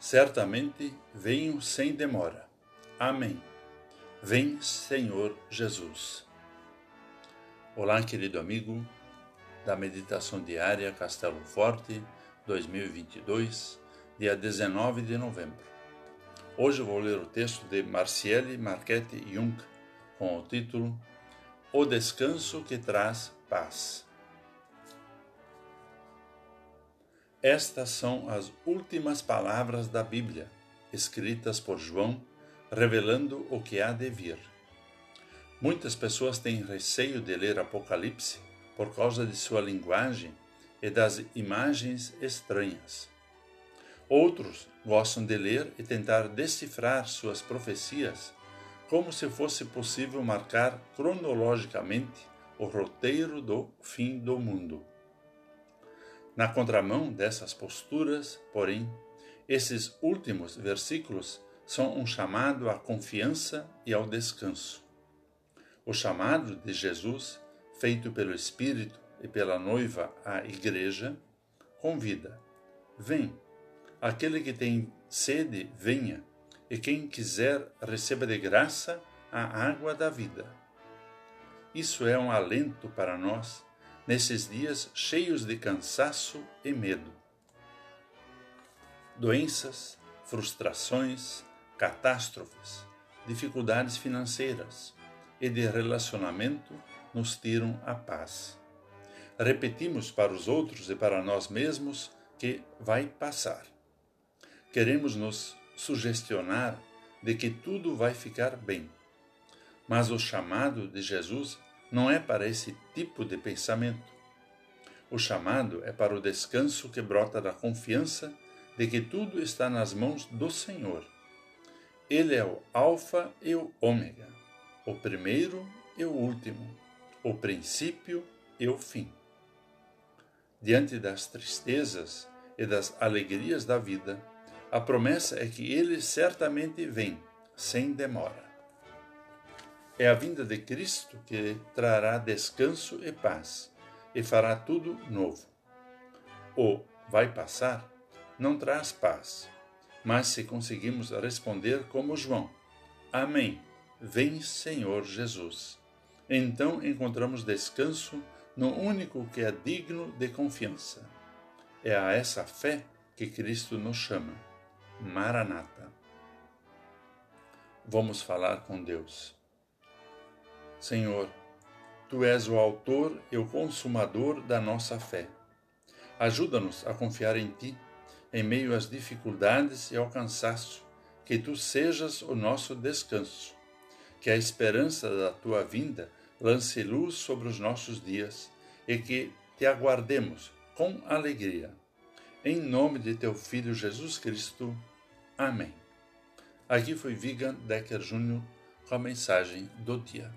Certamente venho sem demora. Amém. Vem, Senhor Jesus. Olá, querido amigo da Meditação Diária Castelo Forte 2022, dia 19 de novembro. Hoje vou ler o texto de Marciele Marchetti Jung com o título O Descanso que Traz Paz. Estas são as últimas palavras da Bíblia, escritas por João, revelando o que há de vir. Muitas pessoas têm receio de ler Apocalipse por causa de sua linguagem e das imagens estranhas. Outros gostam de ler e tentar decifrar suas profecias como se fosse possível marcar cronologicamente o roteiro do fim do mundo. Na contramão dessas posturas, porém, esses últimos versículos são um chamado à confiança e ao descanso. O chamado de Jesus, feito pelo Espírito e pela noiva à Igreja, convida: Vem, aquele que tem sede, venha, e quem quiser, receba de graça a água da vida. Isso é um alento para nós nesses dias cheios de cansaço e medo. Doenças, frustrações, catástrofes, dificuldades financeiras e de relacionamento nos tiram a paz. Repetimos para os outros e para nós mesmos que vai passar. Queremos nos sugestionar de que tudo vai ficar bem. Mas o chamado de Jesus não é para esse tipo de pensamento. O chamado é para o descanso que brota da confiança de que tudo está nas mãos do Senhor. Ele é o Alfa e o Ômega, o primeiro e o último, o princípio e o fim. Diante das tristezas e das alegrias da vida, a promessa é que ele certamente vem, sem demora. É a vinda de Cristo que trará descanso e paz e fará tudo novo. O vai passar não traz paz, mas se conseguimos responder como João: Amém. Vem, Senhor Jesus. Então encontramos descanso no único que é digno de confiança. É a essa fé que Cristo nos chama. Maranata. Vamos falar com Deus. Senhor, Tu és o autor e o consumador da nossa fé. Ajuda-nos a confiar em Ti, em meio às dificuldades e ao cansaço, que Tu sejas o nosso descanso. Que a esperança da Tua vinda lance luz sobre os nossos dias e que Te aguardemos com alegria. Em nome de Teu Filho Jesus Cristo. Amém. Aqui foi Vigan Decker Jr. com a mensagem do dia.